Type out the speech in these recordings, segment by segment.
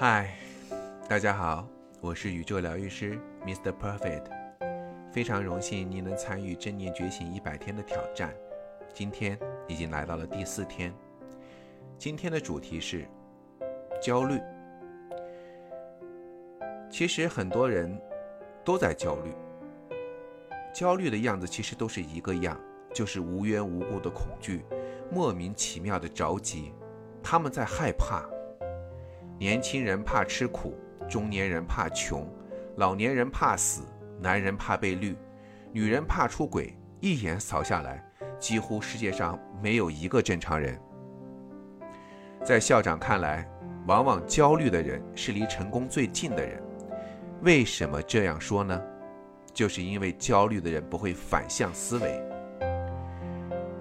嗨，大家好，我是宇宙疗愈师 Mr. Perfect，非常荣幸您能参与正念觉醒一百天的挑战。今天已经来到了第四天，今天的主题是焦虑。其实很多人都在焦虑，焦虑的样子其实都是一个样，就是无缘无故的恐惧，莫名其妙的着急，他们在害怕。年轻人怕吃苦，中年人怕穷，老年人怕死，男人怕被绿，女人怕出轨。一眼扫下来，几乎世界上没有一个正常人。在校长看来，往往焦虑的人是离成功最近的人。为什么这样说呢？就是因为焦虑的人不会反向思维。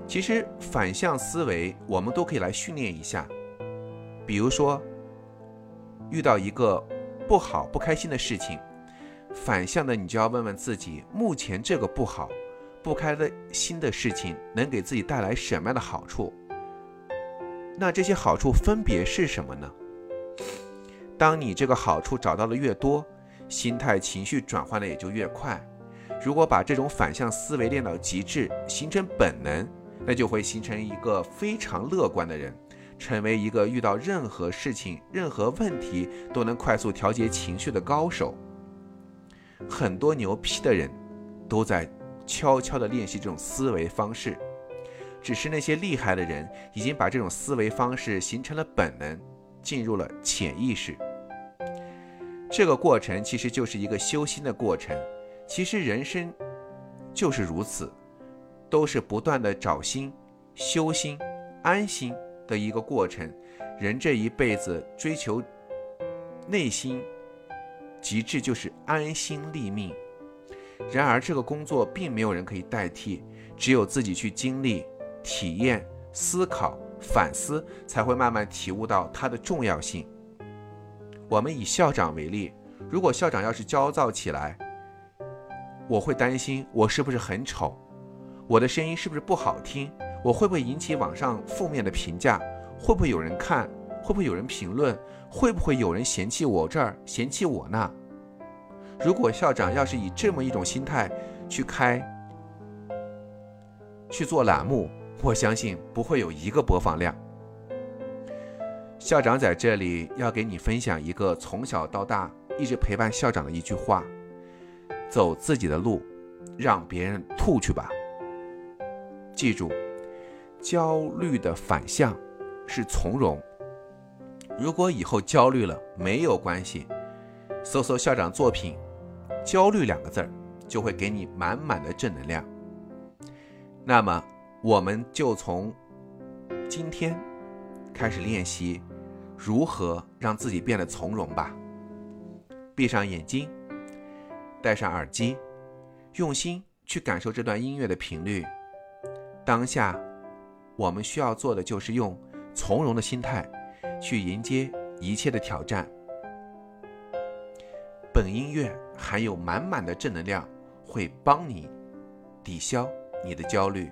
其实反向思维我们都可以来训练一下，比如说遇到一个不好、不开心的事情，反向的你就要问问自己：目前这个不好、不开心的事情能给自己带来什么样的好处？那这些好处分别是什么呢？当你这个好处找到的越多，心态、情绪转换的也就越快。如果把这种反向思维练到极致，形成本能，那就会形成一个非常乐观的人，成为一个遇到任何事情、任何问题都能快速调节情绪的高手。很多牛批的人都在悄悄地练习这种思维方式，只是那些厉害的人已经把这种思维方式形成了本能，进入了潜意识。这个过程其实就是一个修心的过程。其实人生就是如此，都是不断的找心、修心、安心的一个过程。人这一辈子追求内心极致，就是安心立命。然而，这个工作并没有人可以代替，只有自己去经历、体验、思考、反思，才会慢慢体悟到它的重要性。我们以校长为例，如果校长要是焦躁起来，我会担心我是不是很丑，我的声音是不是不好听，我会不会引起网上负面的评价，会不会有人看，会不会有人评论，会不会有人嫌弃我这儿，嫌弃我那？如果校长要是以这么一种心态去开、去做栏目，我相信不会有一个播放量。校长在这里要给你分享一个从小到大一直陪伴校长的一句话：走自己的路，让别人吐去吧。记住，焦虑的反向是从容。如果以后焦虑了，没有关系，搜搜校长作品，“焦虑”两个字儿就会给你满满的正能量。那么，我们就从今天开始练习。如何让自己变得从容吧？闭上眼睛，戴上耳机，用心去感受这段音乐的频率。当下，我们需要做的就是用从容的心态去迎接一切的挑战。本音乐含有满满的正能量，会帮你抵消你的焦虑。